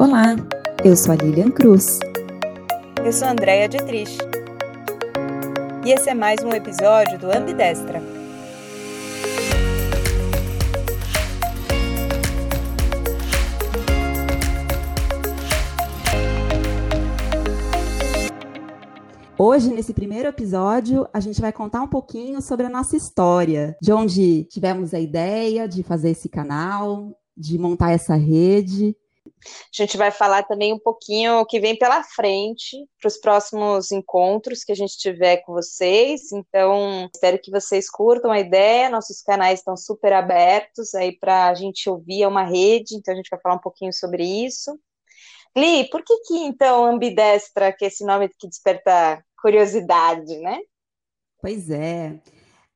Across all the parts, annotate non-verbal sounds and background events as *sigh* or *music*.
Olá, eu sou a Lilian Cruz. Eu sou a Andrea Dietrich. E esse é mais um episódio do Ambidestra. Hoje, nesse primeiro episódio, a gente vai contar um pouquinho sobre a nossa história, de onde tivemos a ideia de fazer esse canal, de montar essa rede. A gente vai falar também um pouquinho o que vem pela frente para os próximos encontros que a gente tiver com vocês. Então, espero que vocês curtam a ideia. Nossos canais estão super abertos aí para a gente ouvir, é uma rede, então a gente vai falar um pouquinho sobre isso. Li, por que que então ambidestra, que é esse nome que desperta curiosidade, né? Pois é.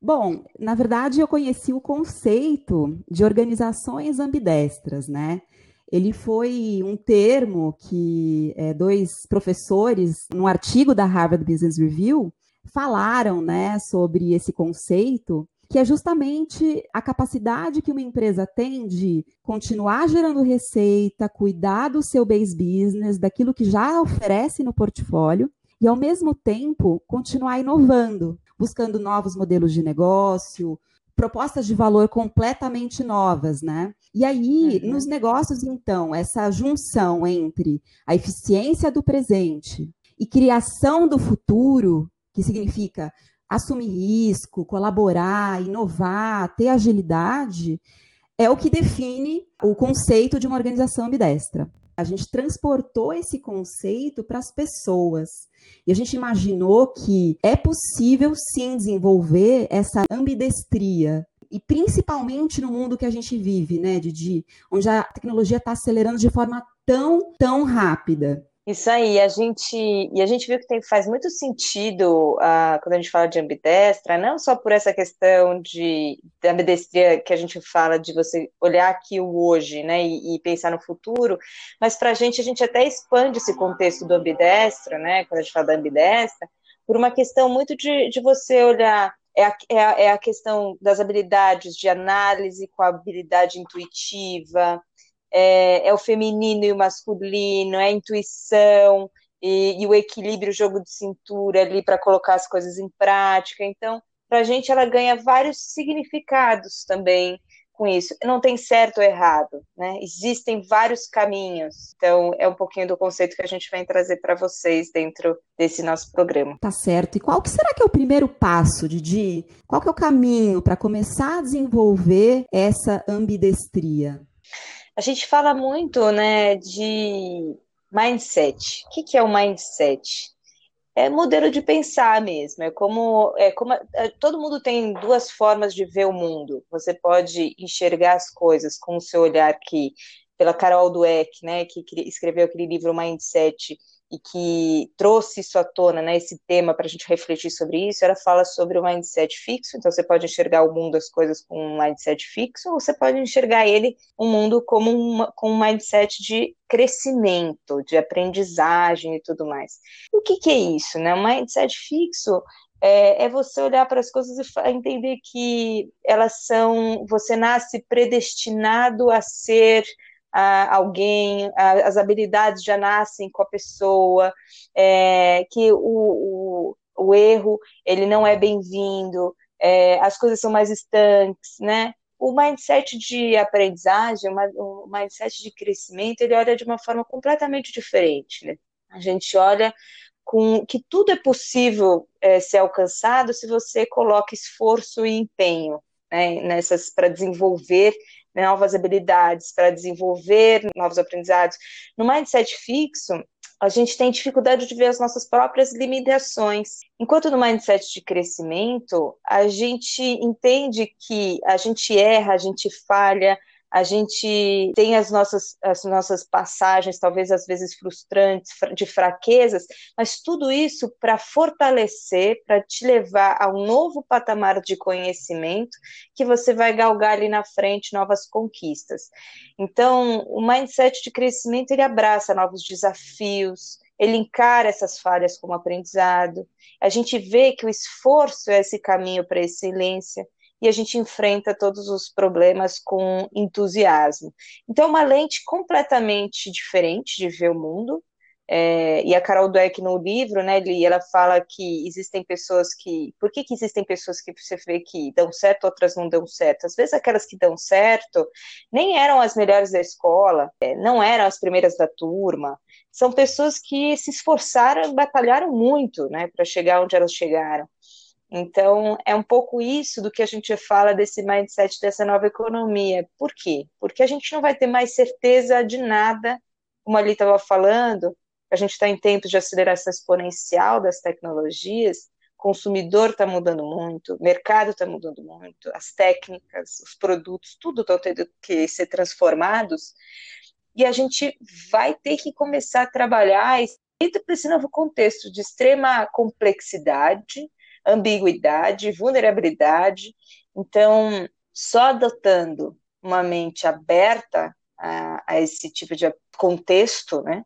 Bom, na verdade, eu conheci o conceito de organizações ambidestras, né? Ele foi um termo que é, dois professores, num artigo da Harvard Business Review, falaram né, sobre esse conceito, que é justamente a capacidade que uma empresa tem de continuar gerando receita, cuidar do seu base business, daquilo que já oferece no portfólio, e, ao mesmo tempo, continuar inovando, buscando novos modelos de negócio, propostas de valor completamente novas, né? E aí, uhum. nos negócios, então, essa junção entre a eficiência do presente e criação do futuro, que significa assumir risco, colaborar, inovar, ter agilidade, é o que define o conceito de uma organização ambidestra. A gente transportou esse conceito para as pessoas. E a gente imaginou que é possível sim desenvolver essa ambidestria. E principalmente no mundo que a gente vive, né, Didi? Onde a tecnologia está acelerando de forma tão, tão rápida. Isso aí, a gente e a gente viu que tem, faz muito sentido uh, quando a gente fala de ambidestra, não só por essa questão de, de ambidestria que a gente fala de você olhar aqui o hoje, né, e, e pensar no futuro, mas para a gente a gente até expande esse contexto do ambidestra, né, quando a gente fala da ambidestra, por uma questão muito de, de você olhar é a, é, a, é a questão das habilidades de análise com a habilidade intuitiva, é, é o feminino e o masculino, é a intuição e, e o equilíbrio, o jogo de cintura ali para colocar as coisas em prática. Então, para a gente, ela ganha vários significados também com isso. Não tem certo ou errado, né? Existem vários caminhos. Então, é um pouquinho do conceito que a gente vem trazer para vocês dentro desse nosso programa. Tá certo. E qual que será que é o primeiro passo, Didi? Qual que é o caminho para começar a desenvolver essa ambidestria? A gente fala muito, né, de mindset. O que, é o mindset? É modelo de pensar mesmo. É como, é como é, todo mundo tem duas formas de ver o mundo. Você pode enxergar as coisas com o seu olhar que pela Carol Dweck, né, que escreveu aquele livro Mindset e que trouxe isso à tona, né, esse tema para a gente refletir sobre isso, ela fala sobre o mindset fixo, então você pode enxergar o mundo, as coisas com um mindset fixo, ou você pode enxergar ele, um mundo como uma, com um mindset de crescimento, de aprendizagem e tudo mais. o que, que é isso, né, um mindset fixo é, é, você olhar para as coisas e entender que elas são, você nasce predestinado a ser alguém, as habilidades já nascem com a pessoa, é, que o, o, o, erro ele não é bem-vindo, é, as coisas são mais estanques, né? O mindset de aprendizagem, o mindset de crescimento, ele olha de uma forma completamente diferente, né? A gente olha com que tudo é possível é, ser alcançado se você coloca esforço e empenho né, nessas para desenvolver novas habilidades, para desenvolver novos aprendizados. No mindset fixo, a gente tem dificuldade de ver as nossas próprias limitações. Enquanto no mindset de crescimento, a gente entende que a gente erra, a gente falha, a gente tem as nossas, as nossas passagens, talvez às vezes frustrantes, de fraquezas, mas tudo isso para fortalecer, para te levar a um novo patamar de conhecimento que você vai galgar ali na frente novas conquistas. Então, o mindset de crescimento ele abraça novos desafios, ele encara essas falhas como aprendizado. A gente vê que o esforço é esse caminho para a excelência. E a gente enfrenta todos os problemas com entusiasmo. Então, é uma lente completamente diferente de ver o mundo, é, e a Carol Dweck no livro, né, ela fala que existem pessoas que. Por que, que existem pessoas que você vê que dão certo, outras não dão certo? Às vezes aquelas que dão certo nem eram as melhores da escola, é, não eram as primeiras da turma. São pessoas que se esforçaram, batalharam muito, né, para chegar onde elas chegaram. Então, é um pouco isso do que a gente fala desse mindset dessa nova economia. Por quê? Porque a gente não vai ter mais certeza de nada, como ali estava falando, a gente está em tempos de aceleração exponencial das tecnologias, consumidor está mudando muito, mercado está mudando muito, as técnicas, os produtos, tudo estão tendo que ser transformados, e a gente vai ter que começar a trabalhar dentro desse novo contexto de extrema complexidade, ambiguidade, vulnerabilidade. Então, só adotando uma mente aberta a, a esse tipo de contexto, né,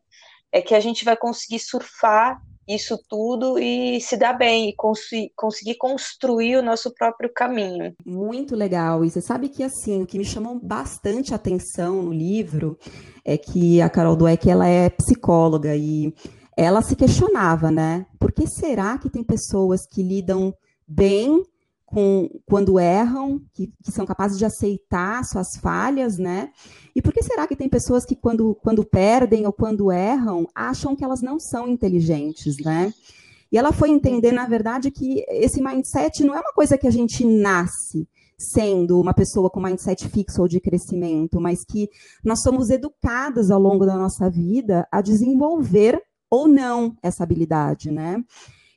é que a gente vai conseguir surfar isso tudo e se dar bem e cons conseguir construir o nosso próprio caminho. Muito legal. E você sabe que assim, o que me chamou bastante atenção no livro é que a Carol Dweck ela é psicóloga e ela se questionava, né? Por que será que tem pessoas que lidam bem com, quando erram, que, que, são capazes de aceitar suas falhas, né? E por que será que tem pessoas que, quando, quando perdem ou quando erram, acham que elas não são inteligentes, né? E ela foi entender, na verdade, que esse mindset não é uma coisa que a gente nasce sendo uma pessoa com mindset fixo ou de crescimento, mas que nós somos educadas ao longo da nossa vida a desenvolver ou não essa habilidade, né?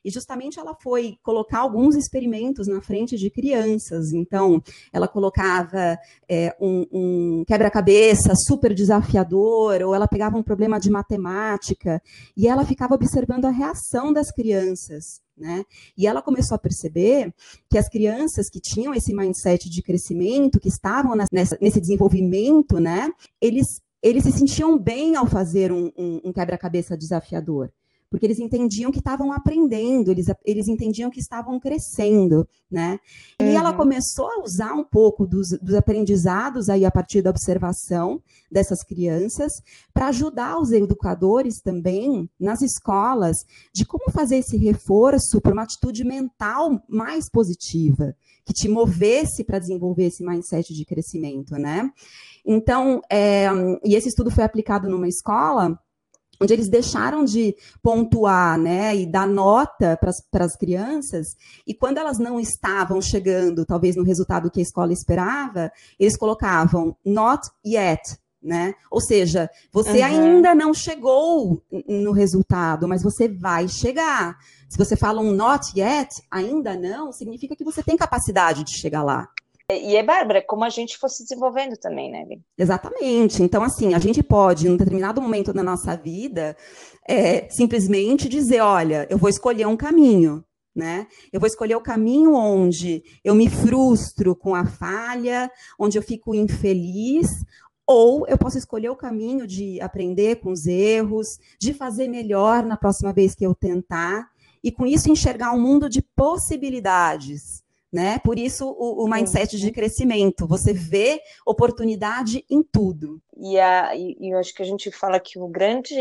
E justamente ela foi colocar alguns experimentos na frente de crianças. Então, ela colocava é, um, um quebra-cabeça super desafiador, ou ela pegava um problema de matemática, e ela ficava observando a reação das crianças. Né? E ela começou a perceber que as crianças que tinham esse mindset de crescimento, que estavam nessa, nesse desenvolvimento, né, eles, eles se sentiam bem ao fazer um, um, um quebra-cabeça desafiador porque eles entendiam que estavam aprendendo, eles, eles entendiam que estavam crescendo, né? E uhum. ela começou a usar um pouco dos, dos aprendizados aí a partir da observação dessas crianças para ajudar os educadores também nas escolas de como fazer esse reforço para uma atitude mental mais positiva, que te movesse para desenvolver esse mindset de crescimento, né? Então, é, e esse estudo foi aplicado numa escola onde eles deixaram de pontuar né, e dar nota para as crianças, e quando elas não estavam chegando, talvez, no resultado que a escola esperava, eles colocavam not yet. Né? Ou seja, você uhum. ainda não chegou no resultado, mas você vai chegar. Se você fala um not yet, ainda não, significa que você tem capacidade de chegar lá. E é, Bárbara, como a gente fosse desenvolvendo também, né? Exatamente. Então, assim, a gente pode, em um determinado momento da nossa vida, é, simplesmente dizer: olha, eu vou escolher um caminho. Né? Eu vou escolher o caminho onde eu me frustro com a falha, onde eu fico infeliz, ou eu posso escolher o caminho de aprender com os erros, de fazer melhor na próxima vez que eu tentar, e com isso enxergar um mundo de possibilidades, né? Por isso o, o mindset de crescimento, você vê oportunidade em tudo. E, a, e, eu acho que a gente fala que o grande,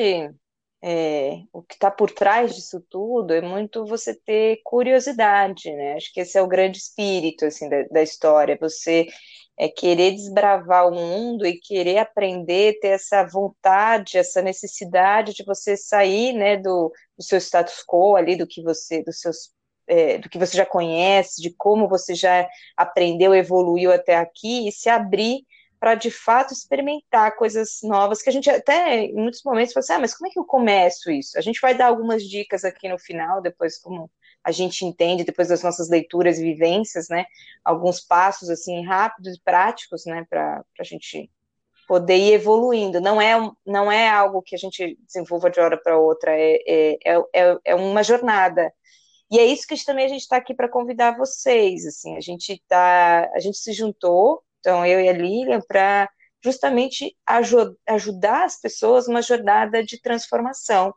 é, o que está por trás disso tudo é muito você ter curiosidade, né? Acho que esse é o grande espírito assim da, da história, você é querer desbravar o mundo e querer aprender, ter essa vontade, essa necessidade de você sair, né, do, do seu status quo ali, do que você, dos seus é, do que você já conhece, de como você já aprendeu, evoluiu até aqui, e se abrir para de fato experimentar coisas novas que a gente até em muitos momentos fala assim, ah, mas como é que eu começo isso? A gente vai dar algumas dicas aqui no final, depois como a gente entende, depois das nossas leituras e vivências, né? Alguns passos assim rápidos e práticos, né, para a gente poder ir evoluindo. Não é, não é algo que a gente desenvolva de hora para outra, é, é, é, é uma jornada e é isso que também a gente está aqui para convidar vocês. Assim, a gente tá, a gente se juntou, então eu e a Lilian, para justamente aj ajudar as pessoas numa jornada de transformação,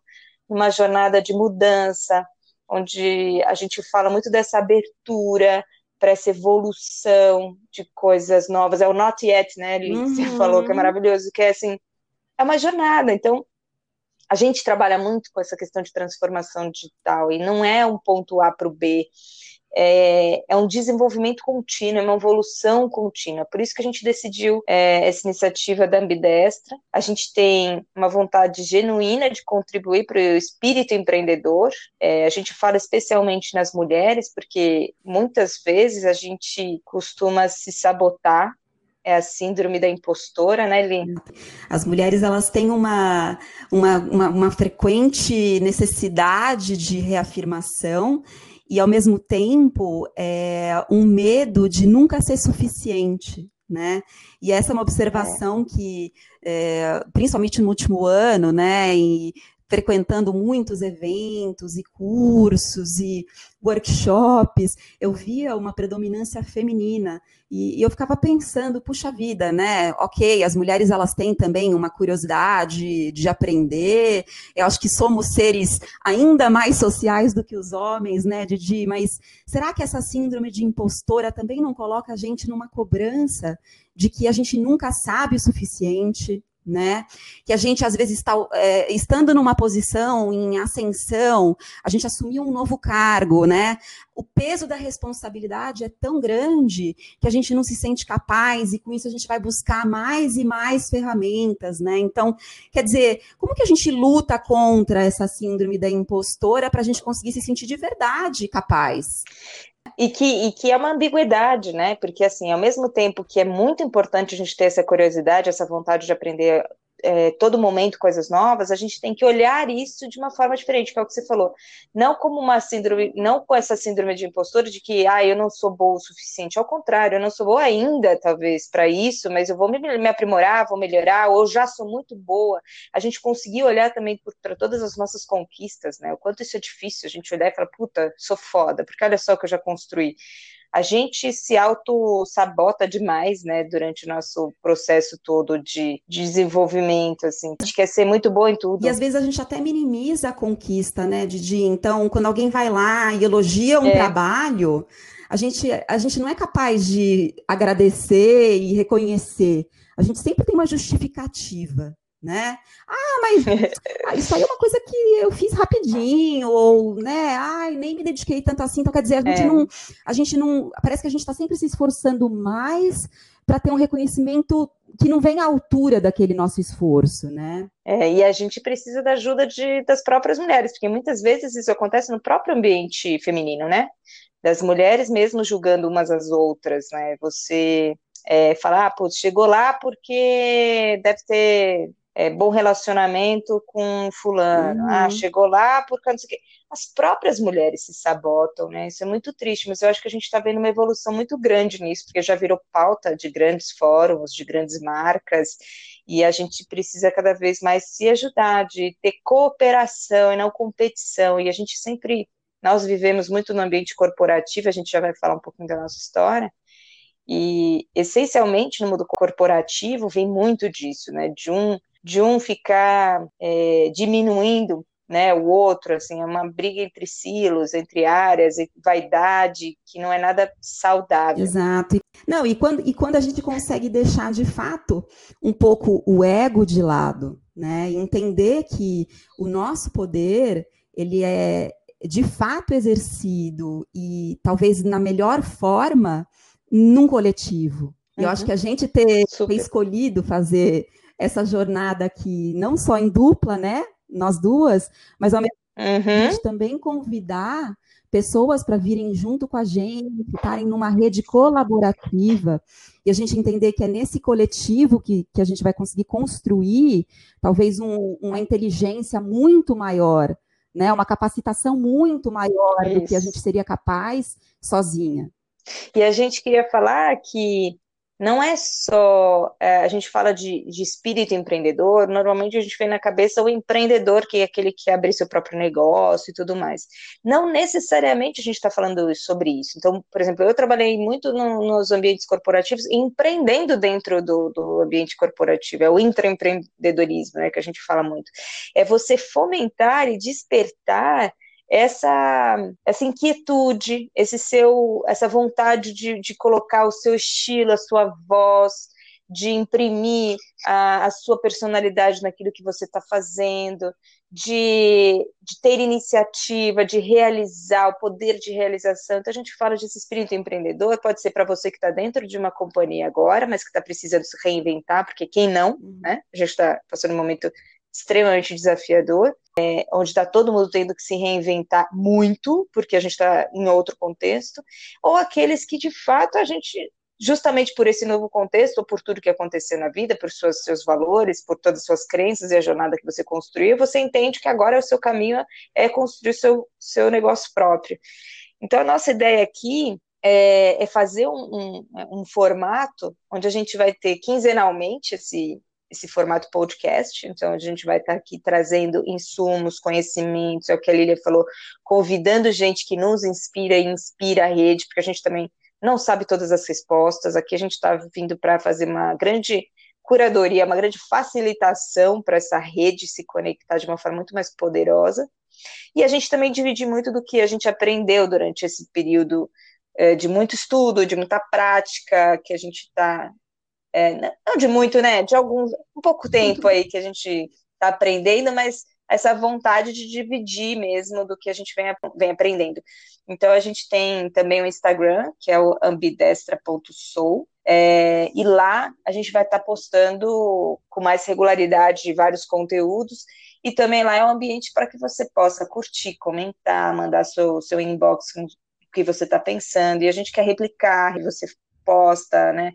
numa jornada de mudança, onde a gente fala muito dessa abertura para essa evolução de coisas novas. É o not yet, né, Liz? Uhum. Você falou que é maravilhoso, que é assim, é uma jornada. Então, a gente trabalha muito com essa questão de transformação digital e não é um ponto A para o B é, é, um desenvolvimento contínuo, é uma evolução contínua. Por isso que a gente decidiu é, essa iniciativa da Ambidestra. A gente tem uma vontade genuína de contribuir para o espírito empreendedor. É, a gente fala especialmente nas mulheres, porque muitas vezes a gente costuma se sabotar é a síndrome da impostora, né, Lin? As mulheres elas têm uma, uma, uma, uma frequente necessidade de reafirmação e ao mesmo tempo é, um medo de nunca ser suficiente, né? E essa é uma observação que, é, principalmente no último ano, né, e frequentando muitos eventos e cursos e workshops, eu via uma predominância feminina e, e, eu ficava pensando, puxa vida, né? Ok, as mulheres elas têm também uma curiosidade de aprender. Eu acho que somos seres ainda mais sociais do que os homens, né, Didi? Mas será que essa síndrome de impostora também não coloca a gente numa cobrança de que a gente nunca sabe o suficiente? Né? Que a gente, às vezes, está é, estando numa posição em ascensão, a gente assumiu um novo cargo, né? O peso da responsabilidade é tão grande que a gente não se sente capaz, e com isso a gente vai buscar mais e mais ferramentas, né? Então, quer dizer, como que a gente luta contra essa síndrome da impostora para a gente conseguir se sentir de verdade capaz? E que, e que é uma ambiguidade, né? Porque, assim, ao mesmo tempo que é muito importante a gente ter essa curiosidade, essa vontade de aprender é, todo momento coisas novas, a gente tem que olhar isso de uma forma diferente, que é o que você falou. Não como uma síndrome, não com essa síndrome de impostor de que, ah, eu não sou boa o suficiente. Ao contrário, eu não sou boa ainda, talvez, para isso, mas eu vou me, me, aprimorar, vou melhorar, ou já sou muito boa. A gente conseguir olhar também para todas as nossas conquistas, né? O quanto isso é difícil, a gente olhar e falar, puta, sou foda, porque olha só o que eu já construí a gente se auto-sabota demais, né, durante o nosso processo todo de desenvolvimento, assim. A gente quer ser muito bom em tudo. E às vezes a gente até minimiza a conquista, né, Didi? Então, quando alguém vai lá e elogia um é. trabalho, a gente, a gente não é capaz de agradecer e reconhecer. A gente sempre tem uma justificativa né? Ah, mas *laughs* isso aí é uma coisa que eu fiz rapidinho, ou, né? Ai, nem me dediquei tanto assim. Então, quer dizer, a gente é. não. A gente não. Parece que a gente está sempre se esforçando mais para ter um reconhecimento que não vem à altura daquele nosso esforço, né? É, e a gente precisa da ajuda de, das próprias mulheres, porque muitas vezes isso acontece no próprio ambiente feminino, né? Das mulheres mesmo julgando umas às outras, né? Você é, falar, ah, putz, chegou lá porque deve ter é, bom relacionamento com fulano, ah, uhum. ah, chegou lá porque não sei o quê. As próprias mulheres se sabotam, né? Isso é muito triste, mas eu acho que a gente está vendo uma evolução muito grande nisso, porque já virou pauta de grandes fóruns, de grandes marcas, e a gente precisa cada vez mais se ajudar, de ter cooperação e não competição, e a gente sempre, nós vivemos muito no ambiente corporativo, a gente já vai falar um pouquinho da nossa história, e essencialmente no mundo corporativo vem muito disso, né? De um de um ficar é, diminuindo né, o outro, assim, é uma briga entre silos, entre áreas, vaidade, que não é nada saudável. Exato. Não, e quando, e quando a gente consegue deixar de fato um pouco o ego de lado, né, entender que o nosso poder, ele é de fato exercido e talvez na melhor forma num coletivo. Uhum. Eu acho uhum. que a gente ter, ter escolhido fazer essa jornada aqui, não só em dupla, né? Nós duas, mas ao mesmo tempo uhum. também convidar pessoas para virem junto com a gente, estarem numa rede colaborativa, e a gente entender que é nesse coletivo que, que a gente vai conseguir construir talvez um, uma inteligência muito maior, né? uma capacitação muito maior Isso. do que a gente seria capaz sozinha. E a gente queria falar que não é só. É, a gente fala de, de, espírito empreendedor, normalmente a gente vê na cabeça o empreendedor, que é aquele que abre seu próprio negócio e tudo mais. Não necessariamente a gente está falando sobre isso. Então, por exemplo, eu trabalhei muito no, nos ambientes corporativos, empreendendo dentro do, do ambiente corporativo, é o intraempreendedorismo, né, que a gente fala muito. É você fomentar e despertar essa, essa inquietude, esse seu, essa vontade de, de colocar o seu estilo, a sua voz, de imprimir a, a sua personalidade naquilo que você está fazendo, de, de, ter iniciativa, de realizar, o poder de realização. Então, a gente fala desse espírito empreendedor, pode ser para você que está dentro de uma companhia agora, mas que está precisando se reinventar, porque quem não, uhum. né? A gente está passando um momento extremamente desafiador, é, onde está todo mundo tendo que se reinventar muito, porque a gente está em outro contexto, ou aqueles que de fato a gente justamente por esse novo contexto, ou por tudo que aconteceu na vida, por suas, seus valores, por todas as suas crenças e a jornada que você construiu, você entende que agora o seu caminho é construir seu, seu negócio próprio. Então, a nossa ideia aqui é, é fazer um, um, um, formato onde a gente vai ter quinzenalmente esse, esse formato podcast, então a gente vai estar aqui trazendo insumos, conhecimentos, é o que a Lilia falou, convidando gente que nos inspira e inspira a rede, porque a gente também não sabe todas as respostas. Aqui a gente está vindo para fazer uma grande curadoria, uma grande facilitação para essa rede se conectar de uma forma muito mais poderosa. E a gente também divide muito do que a gente aprendeu durante esse período é, de muito estudo, de muita prática, que a gente está. É, não de muito, né? De alguns. um pouco tempo aí que a gente está aprendendo, mas essa vontade de dividir mesmo do que a gente vem, vem aprendendo. Então, a gente tem também o Instagram, que é o ambidestra.soul, é, e lá a gente vai estar tá postando com mais regularidade vários conteúdos, e também lá é um ambiente para que você possa curtir, comentar, mandar seu, seu inbox o que você está pensando, e a gente quer replicar, e você posta, né?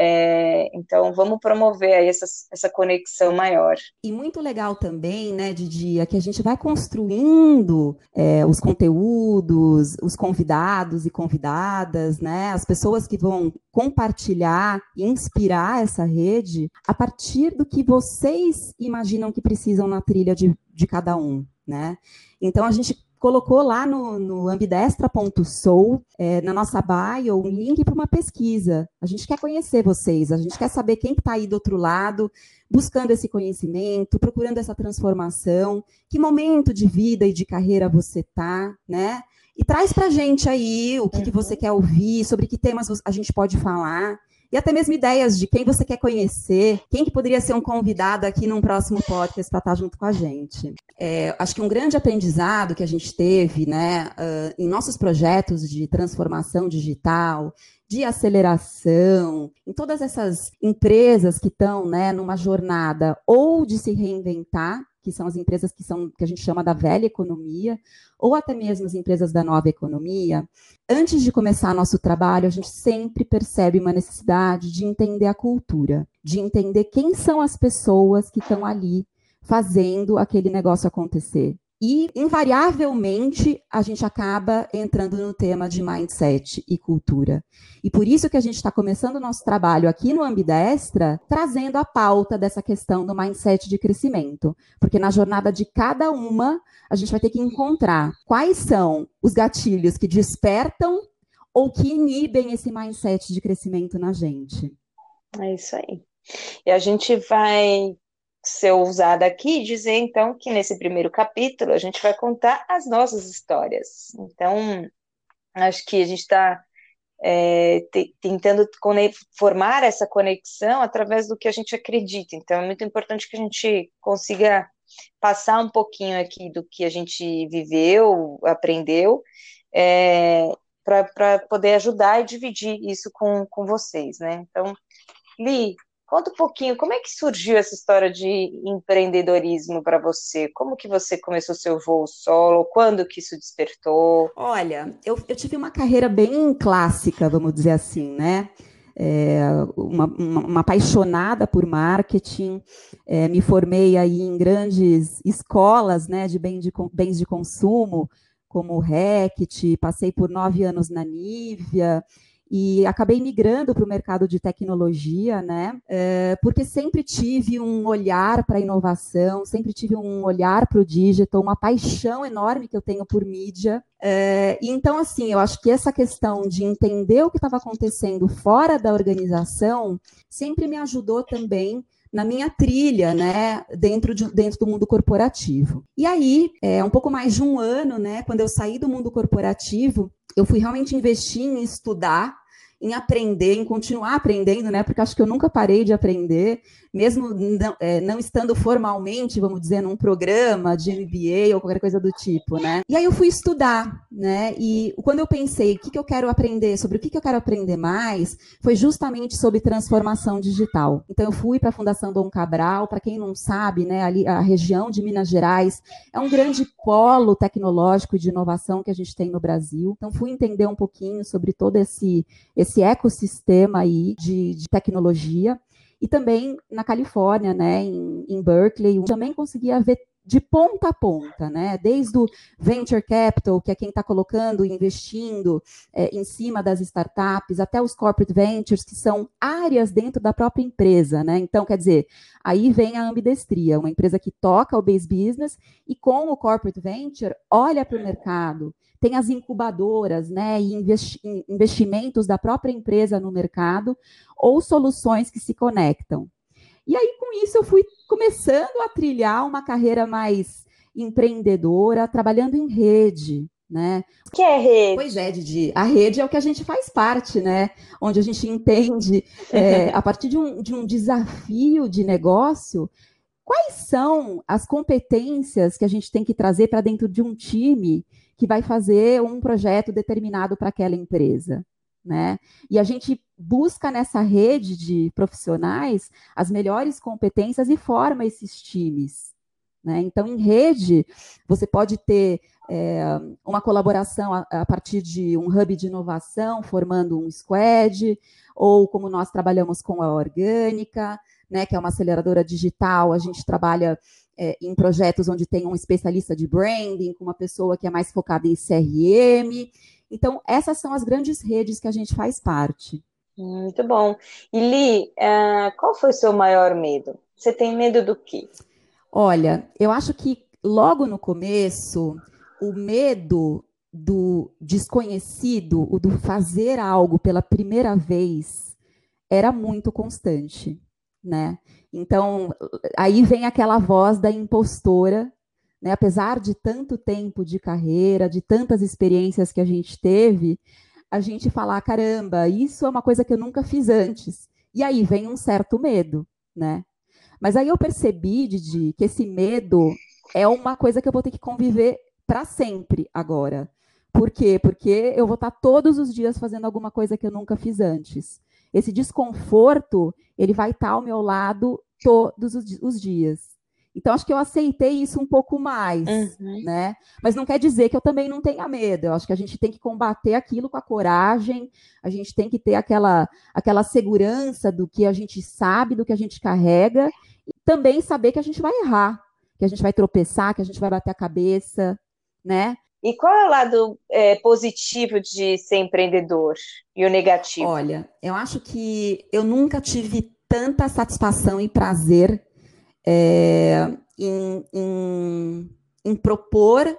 É, então, vamos promover aí essa, essa conexão maior. E muito legal também, né, Didi, é que a gente vai construindo é, os conteúdos, os convidados e convidadas, né, as pessoas que vão compartilhar e inspirar essa rede a partir do que vocês imaginam que precisam na trilha de, de cada um, né? Então, a gente colocou lá no, no ambidestra.soul, é, na nossa bio, um link para uma pesquisa. A gente quer conhecer vocês, a gente quer saber quem está aí do outro lado, buscando esse conhecimento, procurando essa transformação, que momento de vida e de carreira você está, né? E traz para a gente aí o que, que você uhum. quer ouvir, sobre que temas a gente pode falar e até mesmo ideias de quem você quer conhecer, quem que poderia ser um convidado aqui num próximo podcast para estar junto com a gente. É, acho que um grande aprendizado que a gente teve né, uh, em nossos projetos de transformação digital, de aceleração, em todas essas empresas que estão né, numa jornada ou de se reinventar, que são as empresas que são que a gente chama da velha economia, ou até mesmo as empresas da nova economia, antes de começar nosso trabalho, a gente sempre percebe uma necessidade de entender a cultura, de entender quem são as pessoas que estão ali fazendo aquele negócio acontecer. E, invariavelmente, a gente acaba entrando no tema de mindset e cultura. E por isso que a gente está começando o nosso trabalho aqui no Ambidestra, trazendo a pauta dessa questão do mindset de crescimento. Porque na jornada de cada uma, a gente vai ter que encontrar quais são os gatilhos que despertam ou que inibem esse mindset de crescimento na gente. É isso aí. E a gente vai ser usada aqui, dizer então que nesse primeiro capítulo a gente vai contar as nossas histórias. Então, acho que a gente está é, tentando formar essa conexão através do que a gente acredita. Então, é muito importante que a gente consiga passar um pouquinho aqui do que a gente viveu, aprendeu, é, para poder ajudar e dividir isso com, com vocês, né? Então, Li, Conta um pouquinho, como é que surgiu essa história de empreendedorismo para você? Como que você começou seu voo solo? Quando que isso despertou? Olha, eu, eu tive uma carreira bem clássica, vamos dizer assim, né? É, uma, uma, uma, apaixonada por marketing, é, me formei aí em grandes escolas né, de, bem de bens de consumo, como o Rect, passei por nove anos na Nívea, e acabei migrando para o mercado de tecnologia, né? É, porque sempre tive um olhar para a inovação, sempre tive um olhar para o digital, uma paixão enorme que eu tenho por mídia. E então, assim, eu acho que essa questão de entender o que estava acontecendo fora da organização sempre me ajudou também na minha trilha, né, dentro, de, dentro do mundo corporativo. E aí, é, um pouco mais de um ano, né, quando eu saí do mundo corporativo, eu fui realmente investir em estudar em aprender, em continuar aprendendo, né? Porque acho que eu nunca parei de aprender, mesmo não, é, não, estando formalmente, vamos dizer, num programa de MBA ou qualquer coisa do tipo, né? E aí eu fui estudar, né? E quando eu pensei o que, que eu quero aprender, sobre o que, que eu quero aprender mais, foi justamente sobre transformação digital. Então eu fui para a Fundação Dom Cabral, para quem não sabe, né? Ali a região de Minas Gerais é um grande polo tecnológico e de inovação que a gente tem no Brasil. Então fui entender um pouquinho sobre todo esse, esse esse ecossistema aí de, de tecnologia. E também na Califórnia, né, em, em Berkeley, também conseguia ver de ponta a ponta, né? Desde o venture capital, que é quem está colocando, investindo é, em cima das startups, até os corporate ventures, que são áreas dentro da própria empresa, né? Então, quer dizer, aí vem a ambidestria, uma empresa que toca o base business e com o corporate venture olha para o mercado, tem as incubadoras, né, e investimentos da própria empresa no mercado ou soluções que se conectam. E aí, com isso, eu fui começando a trilhar uma carreira mais empreendedora, trabalhando em rede, né? O que é rede? Pois é, Didi. A rede é o que a gente faz parte, né? Onde a gente entende, é, a partir de um, de um desafio de negócio, quais são as competências que a gente tem que trazer para dentro de um time que vai fazer um projeto determinado para aquela empresa. Né? E a gente busca nessa rede de profissionais as melhores competências e forma esses times. Né? Então, em rede, você pode ter é, uma colaboração a, a, partir de um hub de inovação, formando um squad, ou como nós trabalhamos com a Orgânica, né, que é uma aceleradora digital, a gente trabalha é, em projetos onde tem um especialista de branding, com uma pessoa que é mais focada em CRM. Então, essas são as grandes redes que a gente faz parte. Muito bom. E Li, uh, qual foi o seu maior medo? Você tem medo do quê? Olha, eu acho que logo no começo, o medo do desconhecido, o do fazer algo pela primeira vez, era muito constante, né? Então, aí vem aquela voz da impostora, né? Apesar de tanto tempo de carreira, de tantas experiências que a gente teve, a gente falar, caramba, isso é uma coisa que eu nunca fiz antes. E aí vem um certo medo, né? Mas aí eu percebi, Didi, que esse medo é uma coisa que eu vou ter que conviver para sempre agora. Por quê? Porque eu vou estar todos os dias fazendo alguma coisa que eu nunca fiz antes. Esse desconforto, ele vai estar ao meu lado todos os dias. Então, acho que eu aceitei isso um pouco mais, uhum. né? Mas não quer dizer que eu também não tenha medo. Eu acho que a gente tem que combater aquilo com a coragem, a gente tem que ter aquela, aquela segurança do que a gente sabe, do que a gente carrega, e também saber que a gente vai errar, que a gente vai tropeçar, que a gente vai bater a cabeça, né? E qual é o lado é, positivo de ser empreendedor e o negativo? Olha, eu acho que eu nunca tive tanta satisfação e prazer é, em, em, em propor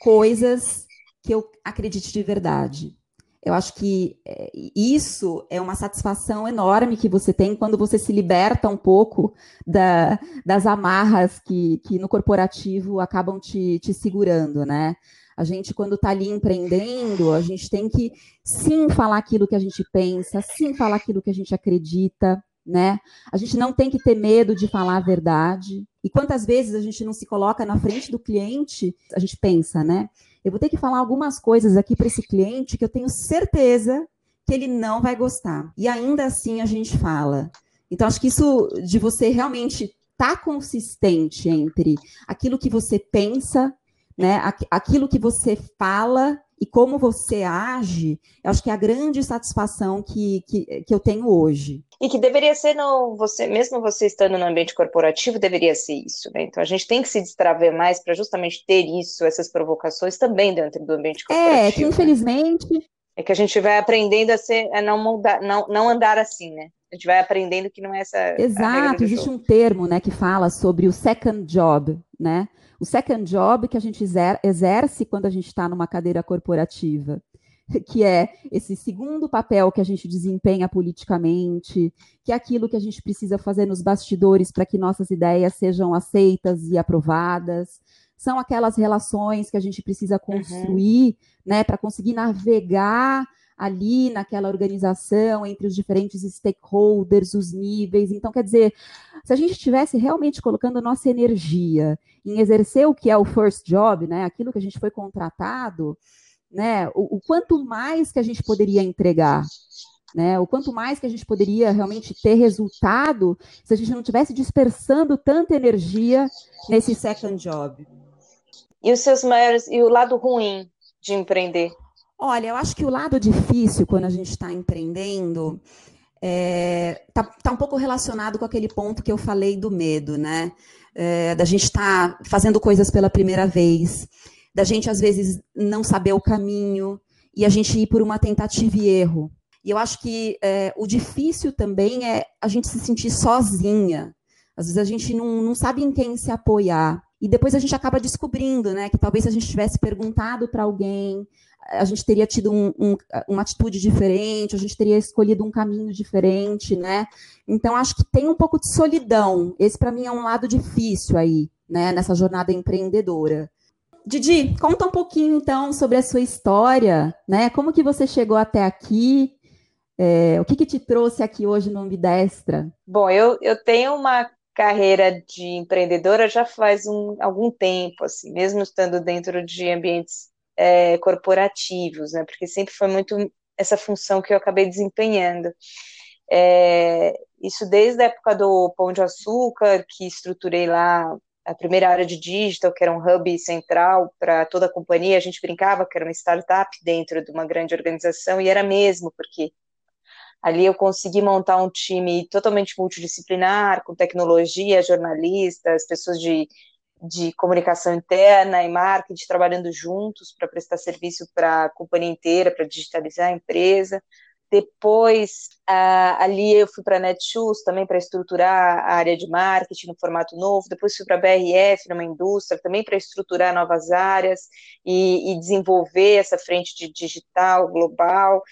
coisas que eu acredite de verdade. Eu acho que é, isso é uma satisfação enorme que você tem quando você se liberta um pouco da, das amarras que, que no corporativo acabam te, te segurando, né? A gente, quando está ali empreendendo, a gente tem que sim falar aquilo que a gente pensa, sim falar aquilo que a gente acredita, né? A gente não tem que ter medo de falar a verdade. E quantas vezes a gente não se coloca na frente do cliente, a gente pensa, né? Eu vou ter que falar algumas coisas aqui para esse cliente que eu tenho certeza que ele não vai gostar. E ainda assim a gente fala. Então, acho que isso de você realmente estar tá consistente entre aquilo que você pensa né? Aquilo que você fala e como você age, eu acho que é a grande satisfação que, que, que eu tenho hoje. E que deveria ser no você, mesmo você estando no ambiente corporativo, deveria ser isso, né? Então a gente tem que se destraver mais para justamente ter isso, essas provocações também dentro do ambiente corporativo. É, que né? infelizmente. Né? É que a gente vai aprendendo a ser, a não mudar, não, não andar assim, né? A gente vai aprendendo que não é essa. Exato, existe jogo. um termo né, que fala sobre o second job, né? O second job que a gente exerce quando a gente está numa cadeira corporativa. *laughs* que é esse segundo papel que a gente desempenha politicamente, que é aquilo que a gente precisa fazer nos bastidores para que nossas ideias sejam aceitas e aprovadas. São aquelas relações que a gente precisa uhum. construir, uhum. né, para conseguir navegar ali naquela organização, entre os diferentes stakeholders, os níveis. Então, quer dizer, se a gente estivesse realmente colocando nossa energia em exercer o que é o first job, né, aquilo que a gente foi contratado, né, o, o quanto mais que a gente poderia entregar, né, o quanto mais que a gente poderia realmente ter resultado se a gente não tivesse dispersando tanta energia nesse second job. E os seus maiores e o lado ruim de empreender? Olha, eu acho que o lado difícil quando a gente está empreendendo está é, tá, um pouco relacionado com aquele ponto que eu falei do medo, né? É, da gente estar tá fazendo coisas pela primeira vez, da gente às vezes não saber o caminho e a gente ir por uma tentativa e erro. E eu acho que é, o difícil também é a gente se sentir sozinha. Às vezes a gente não, não sabe em quem se apoiar. E depois a gente acaba descobrindo, né, que talvez se a gente tivesse perguntado para alguém, a gente teria tido um, um, uma atitude diferente, a gente teria escolhido um caminho diferente, né? Então acho que tem um pouco de solidão. Esse para mim é um lado difícil aí, né, nessa jornada empreendedora. Didi, conta um pouquinho então sobre a sua história, né? Como que você chegou até aqui? É, o que, que te trouxe aqui hoje no Ambidestra? Bom, eu, eu tenho uma carreira de empreendedora já faz um, algum tempo, assim, mesmo estando dentro de ambientes é, corporativos, né? Porque sempre foi muito essa função que eu acabei desempenhando. É, isso desde a época do Pão de Açúcar, que estruturei lá a primeira área de digital, que era um hub central para toda a companhia. A gente brincava que era uma startup dentro de uma grande organização, e era mesmo, porque Ali eu consegui montar um time totalmente multidisciplinar, com tecnologia, jornalistas, pessoas de, de comunicação interna e marketing trabalhando juntos para prestar serviço para a companhia inteira, para digitalizar a empresa. Depois, ali eu fui para a Netshoes também para estruturar a área de marketing no formato novo. Depois fui para a BRF, numa indústria, também para estruturar novas áreas e, e desenvolver essa frente de digital global.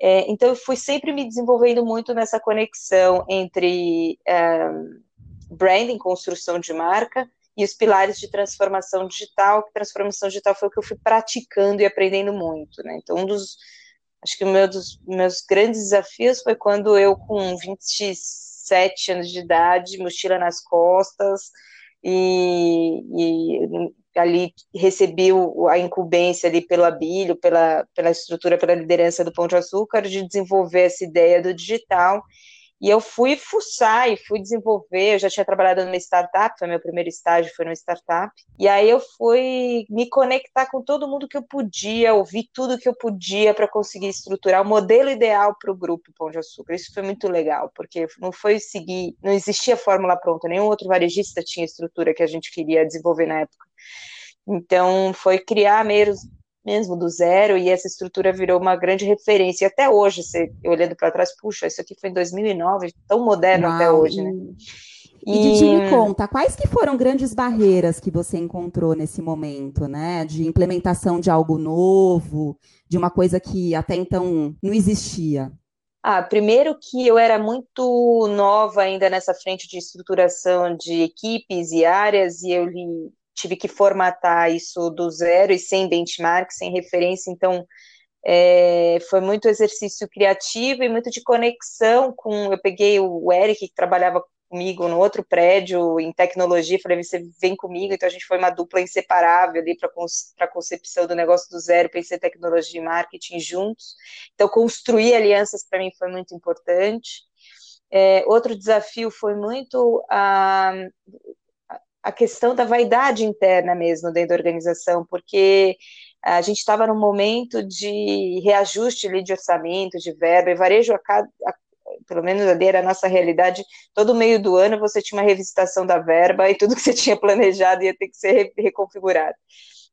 É, então, eu fui sempre me desenvolvendo muito nessa conexão entre é, branding, construção de marca, e os pilares de transformação digital, transformação digital foi o que eu fui praticando e aprendendo muito, né? Então, um dos, acho que um dos meus grandes desafios foi quando eu, com 27 anos de idade, mochila nas costas, e, e ali recebi a incumbência ali pelo Abílio, pela, pela estrutura, pela liderança do Pão de Açúcar, de desenvolver essa ideia do digital, e eu fui fuçar e fui desenvolver. Eu já tinha trabalhado numa startup, foi meu primeiro estágio, foi numa startup. E aí eu fui me conectar com todo mundo que eu podia, ouvir tudo que eu podia para conseguir estruturar o modelo ideal para o grupo Pão de Açúcar. Isso foi muito legal, porque não foi seguir, não existia fórmula pronta, nenhum outro varejista tinha estrutura que a gente queria desenvolver na época. Então, foi criar mesmo, mesmo do zero, e essa estrutura virou uma grande referência. E até hoje, você, olhando para trás, puxa, isso aqui foi em 2009, tão moderno Uau, até hoje, né? E, e Didi, me conta, quais que foram grandes barreiras que você encontrou nesse momento, né? De implementação de algo novo, de uma coisa que até então não existia? Ah, primeiro que eu era muito nova ainda nessa frente de estruturação de equipes e áreas, e eu li tive que formatar isso do zero e sem benchmark, sem referência, então é, foi muito exercício criativo e muito de conexão com. Eu peguei o Eric, que trabalhava comigo no outro prédio em tecnologia, falei, você vem comigo, então a gente foi uma dupla inseparável ali para a concepção do negócio do zero, pensei tecnologia e marketing juntos. Então, construir alianças para mim foi muito importante. É, outro desafio foi muito a, a questão da vaidade interna mesmo dentro da organização, porque a gente estava num momento de reajuste ali de orçamento, de verba, e varejo, a a, pelo menos ali era a nossa realidade, todo meio do ano você tinha uma revisitação da verba e tudo *laughs* que você tinha planejado ia ter que ser reconfigurado.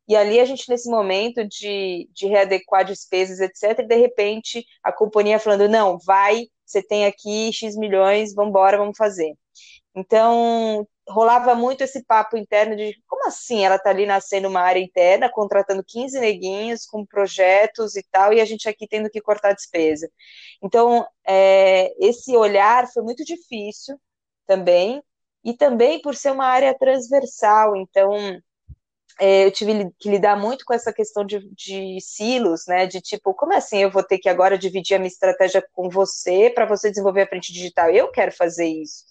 E ali a gente, nesse momento de, de readequar despesas, etc., e de repente a companhia falando, não, vai, você tem aqui X milhões, vamos embora, vamos fazer. Então, rolava muito esse papo interno de como assim ela está ali nascendo uma área interna, contratando 15 neguinhos com projetos e tal, e a gente aqui tendo que cortar despesa. Então, é, esse olhar foi muito difícil também, e também por ser uma área transversal, então é, eu tive que lidar muito com essa questão de, de, silos, né? De tipo, como assim eu vou ter que agora dividir a minha estratégia com você para você desenvolver a frente digital? Eu quero fazer isso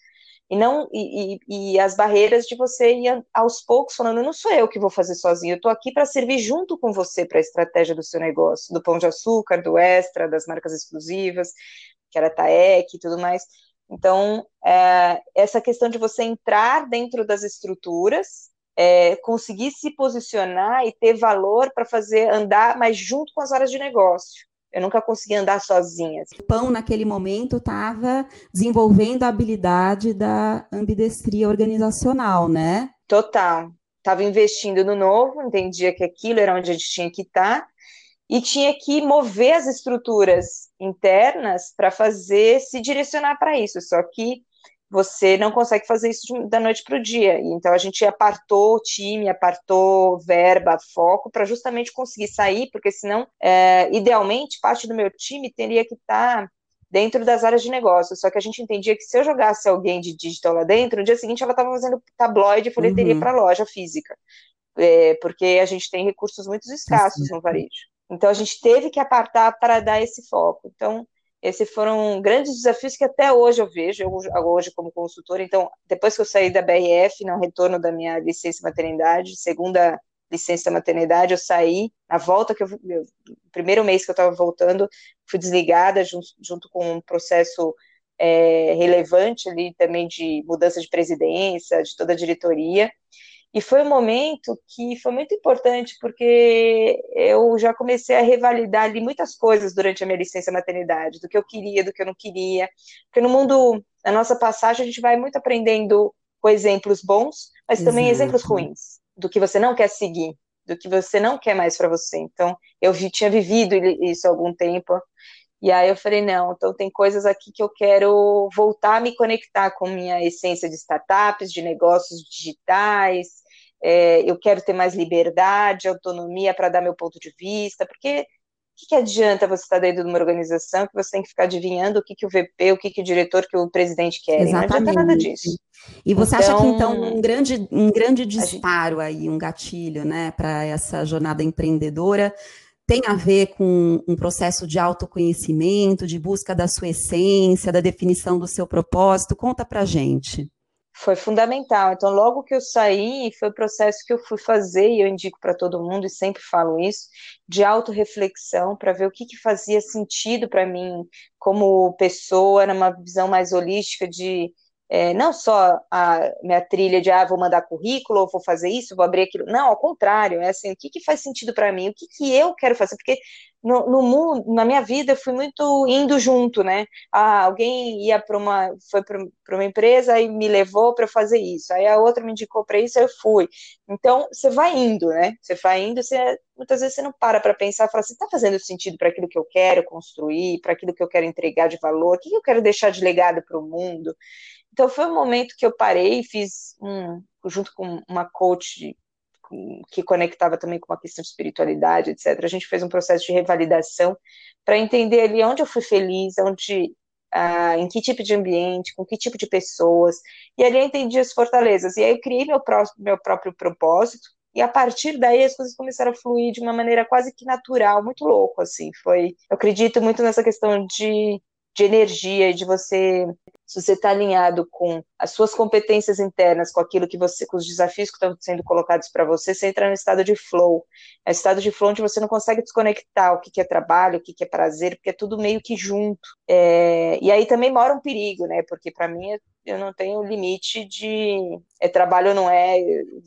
e não e, e, e, as barreiras de você ir aos poucos falando, não sou eu que vou fazer sozinho, eu estou aqui para servir junto com você para a estratégia do seu negócio, do pão de açúcar, do extra, das marcas exclusivas, que era TAEC e tudo mais. Então, é, essa questão de você entrar dentro das estruturas, é, conseguir se posicionar e ter valor para fazer andar mais junto com as áreas de negócio. Eu nunca consegui andar sozinha. O pão, naquele momento, estava desenvolvendo a habilidade da ambidestria organizacional, né? Total. Estava investindo no novo, entendia que aquilo era onde a gente tinha que estar, e tinha que mover as estruturas internas para fazer se direcionar para isso. Só que você não consegue fazer isso de, da noite para o dia. Então a gente apartou time, apartou verba, foco, para justamente conseguir sair, porque senão, é, idealmente, parte do meu time teria que estar tá dentro das áreas de negócio. Só que a gente entendia que se eu jogasse alguém de digital lá dentro, no dia seguinte ela estava fazendo tabloide e folheteria uhum. para loja física. É, porque a gente tem recursos muito escassos no varejo. Então a gente teve que apartar para dar esse foco. Então, esses foram grandes desafios que até hoje eu vejo, eu, hoje como consultora. Então, depois que eu saí da BRF, no retorno da minha licença maternidade, segunda licença maternidade, eu saí, na volta que eu, eu primeiro mês que eu estava voltando, fui desligada junto, junto com um processo é, relevante ali também de mudança de presidência, de toda a diretoria, e foi um momento que foi muito importante, porque eu já comecei a revalidar ali muitas coisas durante a minha licença maternidade, do que eu queria, do que eu não queria. Porque no mundo, na nossa passagem, a gente vai muito aprendendo com exemplos bons, mas Exato. também exemplos ruins, do que você não quer seguir, do que você não quer mais para você. Então, eu vi, tinha vivido isso há algum tempo, e aí eu falei, não, então tem coisas aqui que eu quero voltar a me conectar com minha essência de startups, de negócios digitais, é, eu quero ter mais liberdade, autonomia para dar meu ponto de vista, porque o que, que, adianta você estar dentro de uma organização que você tem que ficar adivinhando o que, que o VP, o que, que o diretor, que o presidente quer? Não adianta nada disso. E você então, acha que então, então um grande, um grande disparo gente... aí, um gatilho, né, para essa jornada empreendedora tem a ver com um processo de autoconhecimento, de busca da sua essência, da definição do seu propósito? Conta para gente foi fundamental. Então, logo que eu saí, foi o processo que eu fui fazer, e eu indico para todo mundo, e sempre falo isso, de autorreflexão, para ver o que, que fazia sentido para mim como pessoa, numa visão mais holística de é, não só a minha trilha de, ah, vou mandar currículo, vou fazer isso, vou abrir aquilo. Não, ao contrário, é assim, o que, que faz sentido para mim? O que, que eu quero fazer? Porque no, no, mundo, na minha vida, eu fui muito indo junto, né? Ah, alguém ia para uma, foi para uma empresa e me levou para fazer isso. Aí a outra me indicou para isso, eu fui. Então, você vai indo, né? Você vai indo, você, muitas vezes você não para para pensar, fala assim, está fazendo sentido para aquilo que eu quero construir, para aquilo que eu quero entregar de valor, o que eu quero deixar de legado para o mundo? Então foi um momento que eu parei e fiz um, junto com uma coach que conectava também com uma questão de espiritualidade, etc. A gente fez um processo de revalidação para entender ali onde eu fui feliz, onde, ah, em que tipo de ambiente, com que tipo de pessoas, e ali eu entendi as fortalezas. E aí eu criei meu, pró meu próprio propósito, e a partir daí as coisas começaram a fluir de uma maneira quase que natural, muito louco, assim. Foi, eu acredito muito nessa questão de, de energia e de você se você está alinhado com as suas competências internas, com aquilo que você, com os desafios que estão sendo colocados para você, você entra no estado de flow. É um estado de flow onde você não consegue desconectar o que, que é trabalho, o que, que é prazer, porque é tudo meio que junto. É, e aí também mora um perigo, né? Porque para mim eu não tenho limite de é trabalho ou não é,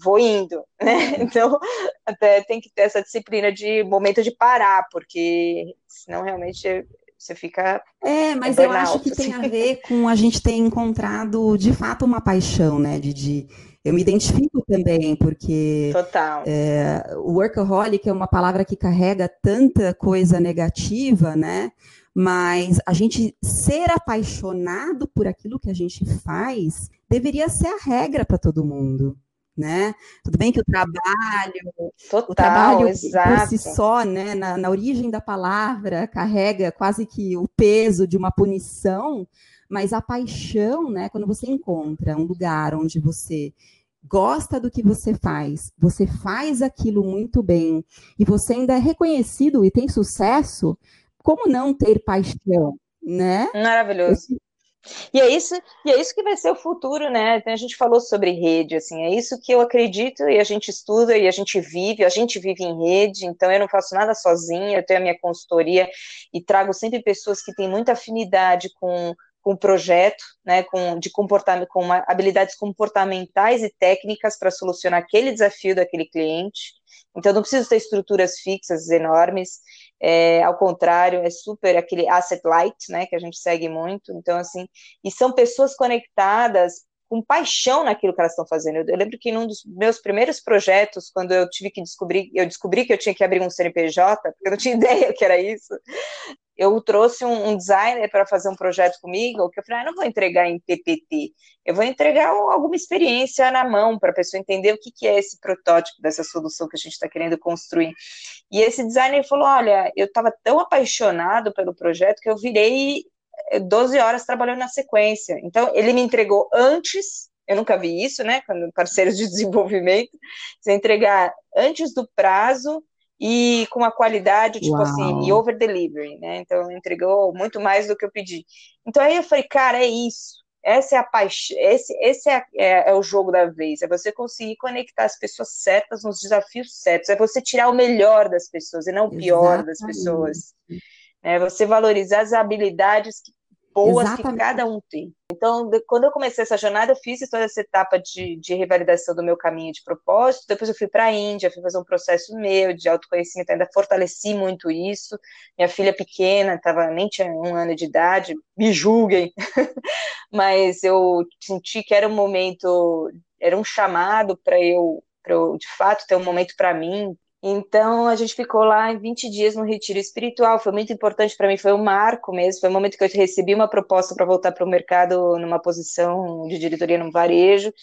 vou indo, né? *laughs* Então até tem que ter essa disciplina de momento de parar, porque senão realmente você fica. É, mas eu acho que assim. tem a ver com a gente ter encontrado de fato uma paixão, né, Didi? Eu me identifico também, porque Total. É, o workaholic é uma palavra que carrega tanta coisa negativa, né? Mas a gente ser apaixonado por aquilo que a gente faz deveria ser a regra para todo mundo né? Tudo bem que o trabalho, Total, o trabalho exato. por si só, né, na, na, origem da palavra, carrega quase que o peso de uma punição, mas a paixão, né, quando você encontra um lugar onde você gosta do que você faz, você faz aquilo muito bem e você ainda é reconhecido e tem sucesso, como não ter paixão, né? Maravilhoso. E é isso, e é isso que vai ser o futuro, né? A gente falou sobre rede, assim, é isso que eu acredito e a gente estuda e a gente vive, a gente vive em rede, então eu não faço nada sozinha, eu tenho a minha consultoria e trago sempre pessoas que têm muita afinidade com com o projeto, né, com, de comportamento, com uma, habilidades comportamentais e técnicas para solucionar aquele desafio daquele cliente. Então, não preciso ter estruturas fixas enormes, é, ao contrário, é super aquele asset light, né, que a gente segue muito. Então, assim, e são pessoas conectadas com paixão naquilo que elas estão fazendo. Eu, eu, lembro que num dos meus primeiros projetos, quando eu tive que descobrir, eu descobri que eu tinha que abrir um CNPJ, porque eu não tinha *laughs* ideia que era isso eu trouxe um, um designer para fazer um projeto comigo, que eu falei, ah, não vou entregar em PPT, eu vou entregar alguma experiência na mão para a pessoa entender o que, que é esse protótipo dessa solução que a gente está querendo construir. E esse designer falou, olha, eu estava tão apaixonado pelo projeto que eu virei 12 eh, horas trabalhando na sequência. Então, ele me entregou antes eu nunca vi isso, né? Quando parceiros de *laughs* desenvolvimento, você entregar antes do prazo e com uma qualidade, tipo Uau. assim, e over delivery, né? Então entregou muito mais do que eu pedi. Então aí eu falei, cara, é isso. Essa é a paixão, esse, esse é, é, é, o jogo da vez, é você conseguir conectar as pessoas certas nos desafios certos, é você tirar o melhor das pessoas e não o pior Exatamente. das pessoas. É você valorizar as habilidades que boas Exatamente. que cada um tem. Então, quando eu comecei essa jornada, eu fiz toda essa etapa de, de revalidação do meu caminho de propósito. Depois eu fui para a Índia, fui fazer um processo meu de autoconhecimento, ainda fortaleci muito isso. Minha filha pequena, tava, nem tinha um ano de idade, me julguem, *laughs* mas eu senti que era um momento, era um chamado para eu, eu, de fato, ter um momento para mim, então, a gente ficou lá em 20 dias no retiro espiritual. Foi muito importante para mim, foi um marco mesmo. Foi o um momento que eu recebi uma proposta para voltar para o mercado numa posição de diretoria no varejo.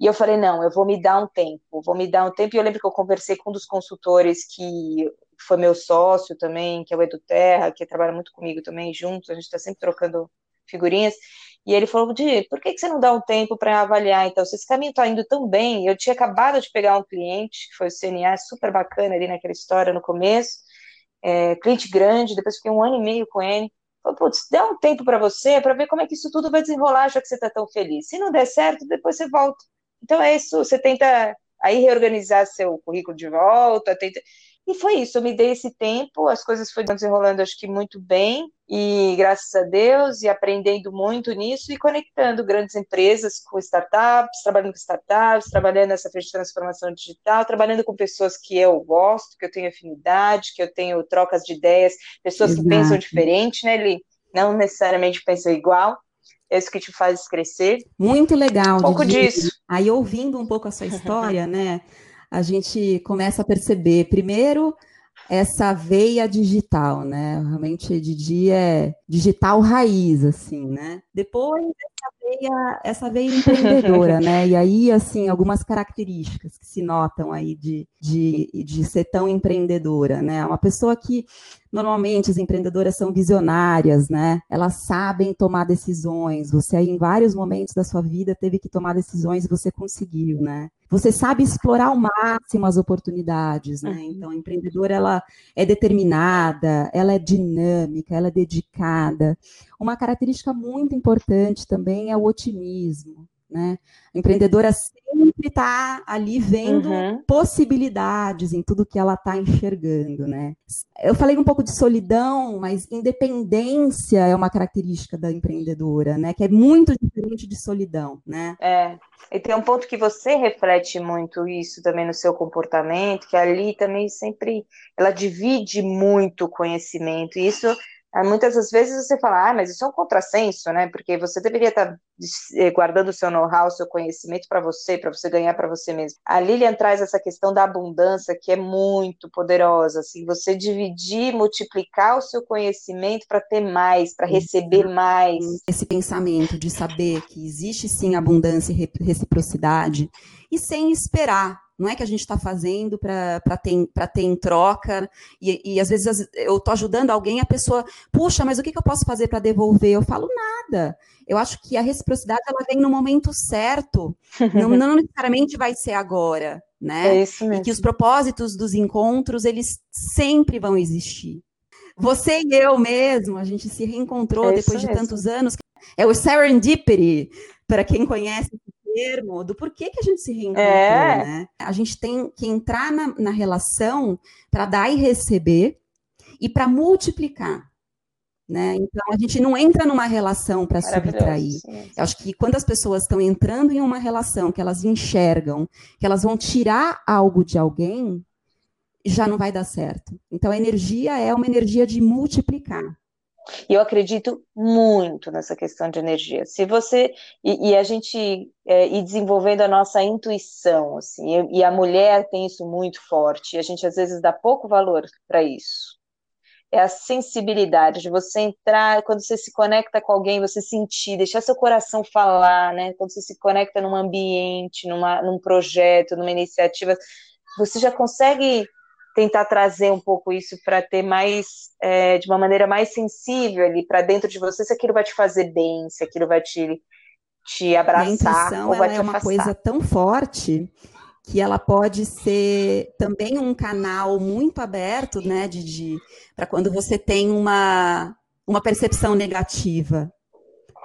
E eu falei: não, eu vou me dar um tempo, vou me dar um tempo. E eu lembro que eu conversei com um dos consultores que foi meu sócio também, que é o Edu Terra, que trabalha muito comigo também, juntos. A gente está sempre trocando figurinhas. E ele falou, Di, por que, que você não dá um tempo para avaliar? Então, se esse caminho está indo tão bem, eu tinha acabado de pegar um cliente, que foi o CNA, super bacana ali naquela história no começo, é, cliente grande, depois fiquei um ano e meio com ele. Falei, putz, dá um tempo para você, para ver como é que isso tudo vai desenrolar, já que você está tão feliz. Se não der certo, depois você volta. Então é isso, você tenta aí reorganizar seu currículo de volta, tenta... E foi isso, eu me dei esse tempo, as coisas foram desenrolando, acho que muito bem, e graças a Deus, e aprendendo muito nisso, e conectando grandes empresas com startups, trabalhando com startups, trabalhando nessa frente de transformação digital, trabalhando com pessoas que eu gosto, que eu tenho afinidade, que eu tenho trocas de ideias, pessoas Exato. que pensam diferente, né, Li? Não necessariamente pensam igual, é isso que te faz crescer. Muito legal. Um pouco Didi. disso. Aí, ouvindo um pouco a sua *laughs* história, né, a gente começa a perceber, primeiro, essa veia digital, né? Realmente Didi é digital raiz, assim, né? Depois essa veia, essa veia empreendedora, né? E aí, assim, algumas características que se notam aí de, de, de ser tão empreendedora, né? Uma pessoa que Normalmente as empreendedoras são visionárias, né? Elas sabem tomar decisões. Você em vários momentos da sua vida teve que tomar decisões e você conseguiu, né? Você sabe explorar ao máximo as oportunidades, né? Uhum. Então a empreendedora ela é determinada, ela é dinâmica, ela é dedicada. Uma característica muito importante também é o otimismo. Né? A empreendedora sempre está ali vendo uhum. possibilidades em tudo que ela está enxergando, né? Eu falei um pouco de solidão, mas independência é uma característica da empreendedora, né? Que é muito diferente de solidão, né? É. E tem um ponto que você reflete muito isso também no seu comportamento, que ali também sempre ela divide muito o conhecimento. E isso muitas das vezes você fala, ah, mas isso é um contrassenso, né? Porque você deveria estar tá, eh, guardando o seu know-how, o seu conhecimento para você, para você ganhar para você mesmo. A Lilian traz essa questão da abundância que é muito poderosa, assim, você dividir, multiplicar o seu conhecimento para ter mais, para receber mais. Esse pensamento de saber que existe sim abundância e reciprocidade e sem esperar não é que a gente está fazendo para ter, ter em troca, e, e às vezes eu estou ajudando alguém, a pessoa, puxa, mas o que, que eu posso fazer para devolver? Eu falo nada. Eu acho que a reciprocidade ela vem no momento certo, *laughs* não, não necessariamente vai ser agora, né? É isso mesmo. E que os propósitos dos encontros, eles sempre vão existir. Você e eu mesmo, a gente se reencontrou é depois de mesmo. tantos anos. É o serendipity, para quem conhece termo do porquê que a gente se reencontrou, é. né? A gente tem que entrar na, na relação para dar e receber e para multiplicar. Né? Então a gente não entra numa relação para subtrair. Eu acho que quando as pessoas estão entrando em uma relação que elas enxergam que elas vão tirar algo de alguém, já não vai dar certo. Então a energia é uma energia de multiplicar. E eu acredito muito nessa questão de energia. Se você e, e a gente é, ir desenvolvendo a nossa intuição, assim, e, e a mulher tem isso muito forte. E a gente às vezes dá pouco valor para isso. É a sensibilidade de você entrar, quando você se conecta com alguém, você sentir, deixar seu coração falar, né? Quando você se conecta num ambiente, numa, num projeto, numa iniciativa, você já consegue tentar trazer um pouco isso para ter mais, é, de uma maneira mais sensível ali para dentro de você, se aquilo vai te fazer bem, se aquilo vai te, te abraçar. A intuição, ou vai te é uma coisa tão forte que ela pode ser também um canal muito aberto, né, de, de para quando você tem uma, uma percepção negativa,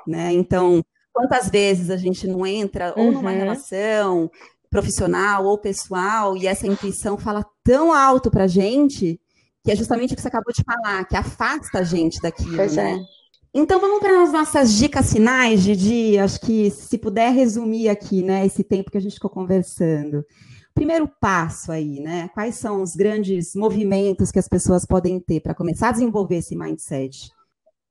né? Então, quantas vezes a gente não entra ou numa uhum. relação profissional ou pessoal, e essa intuição fala tão alto para a gente, que é justamente o que você acabou de falar, que afasta a gente daquilo, pois né? É. Então vamos para as nossas dicas finais, Didi. Acho que se puder resumir aqui, né, esse tempo que a gente ficou conversando. Primeiro passo aí, né? Quais são os grandes movimentos que as pessoas podem ter para começar a desenvolver esse mindset?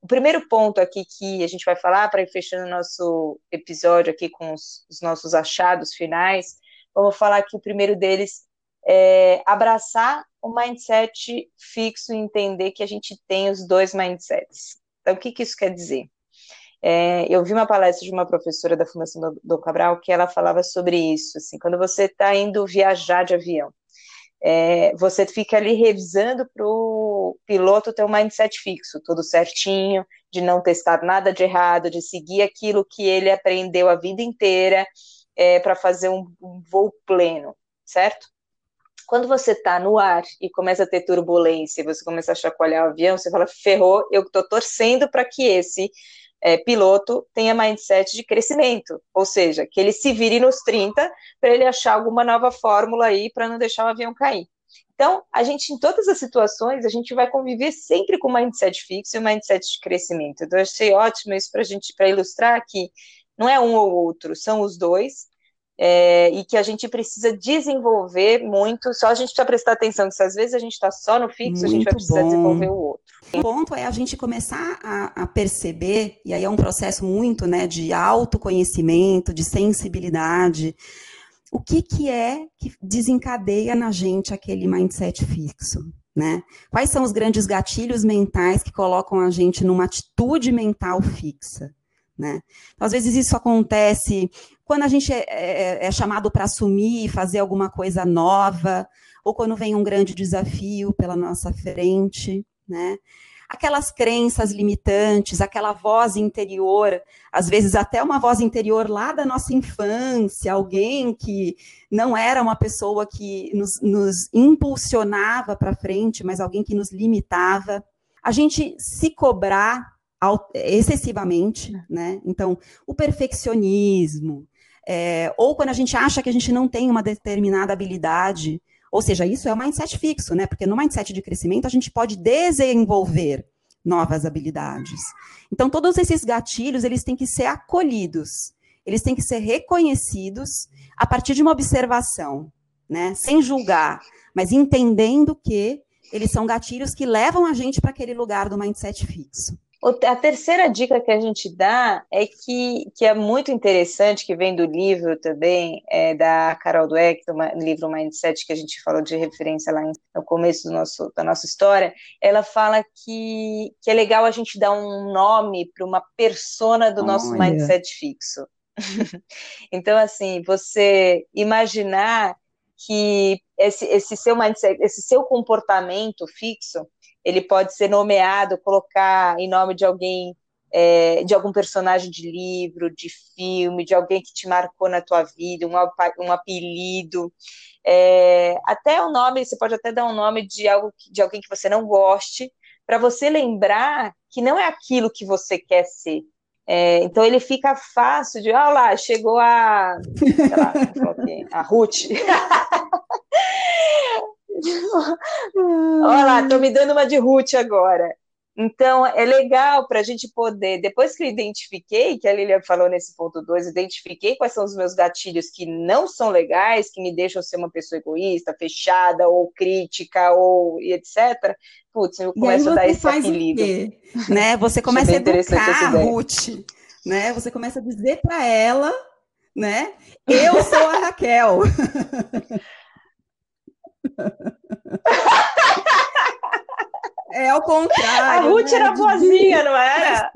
O primeiro ponto aqui que a gente vai falar para ir fechando o nosso episódio aqui com os, os nossos achados finais Vamos falar que o primeiro deles é abraçar o mindset fixo e entender que a gente tem os dois mindsets. Então, o que, que isso quer dizer? É, eu vi uma palestra de uma professora da Fundação do, do Cabral que ela falava sobre isso. Assim, quando você está indo viajar de avião, é, você fica ali revisando para o piloto ter um mindset fixo, tudo certinho, de não testar nada de errado, de seguir aquilo que ele aprendeu a vida inteira é, para fazer um, um voo pleno, certo? Quando você está no ar e começa a ter turbulência, você começa a chacoalhar o avião, você fala, ferrou, eu estou torcendo para que esse é, piloto tenha mindset de crescimento, ou seja, que ele se vire nos 30 para ele achar alguma nova fórmula aí para não deixar o avião cair. Então, a gente, em todas as situações, a gente vai conviver sempre com o mindset fixo e o mindset de crescimento. Então, eu achei ótimo isso para gente, para ilustrar que não é um ou outro, são os dois, é, e que a gente precisa desenvolver muito, só a gente precisa prestar atenção, que se às vezes a gente está só no fixo, muito a gente vai precisar bom. desenvolver o outro. O ponto é a gente começar a, a, perceber, e aí é um processo muito né, de autoconhecimento, de sensibilidade, o que, que é que desencadeia na gente aquele mindset fixo. Né? Quais são os grandes gatilhos mentais que colocam a gente numa atitude mental fixa? Né? Então, às vezes isso acontece quando a gente é, é, é chamado para assumir fazer alguma coisa nova, ou quando vem um grande desafio pela nossa frente, né? Aquelas crenças limitantes, aquela voz interior, às vezes até uma voz interior lá da nossa infância, alguém que não era uma pessoa que nos, nos impulsionava para frente, mas alguém que nos limitava. A gente se cobrar excessivamente, né? Então, o perfeccionismo, é, ou quando a gente acha que a gente não tem uma determinada habilidade, ou seja, isso é um mindset fixo, né? Porque no mindset de crescimento a gente pode desenvolver novas habilidades. Então, todos esses gatilhos, eles têm que ser acolhidos, eles têm que ser reconhecidos a partir de uma observação, né? Sem julgar, mas entendendo que eles são gatilhos que levam a gente para aquele lugar do mindset fixo. A terceira dica que a gente dá é que, que é muito interessante, que vem do livro também, é, da Carol Dweck, do livro Mindset, que a gente falou de referência lá no começo nosso, da nossa história, ela fala que, que é legal a gente dar um nome para uma persona do nosso Olha. mindset fixo. *laughs* então, assim, você imaginar que esse, esse seu mindset, esse seu comportamento fixo, ele pode ser nomeado, colocar em nome de alguém, é, de algum personagem de livro, de filme, de alguém que te marcou na tua vida, um, um apelido, é, até o nome, você pode até dar um nome de algo de alguém que você não goste, para você lembrar que não é aquilo que você quer ser. É, então ele fica fácil de, olha lá, chegou a, lá, *laughs* a Ruth. *laughs* Olha lá, tô me dando uma de Ruth agora. Então, é legal para a gente poder, depois que eu identifiquei, que a Lilian falou nesse ponto 2, identifiquei quais são os meus gatilhos que não são legais, que me deixam ser uma pessoa egoísta, fechada, ou crítica, ou etc. Putz, eu começo a dar esse apelido. *laughs* Né? Você começa a educar a Ruth, né? Você começa a dizer para ela, né? Eu sou a Raquel. *laughs* É ao contrário. A Ruth né? era boazinha, não era?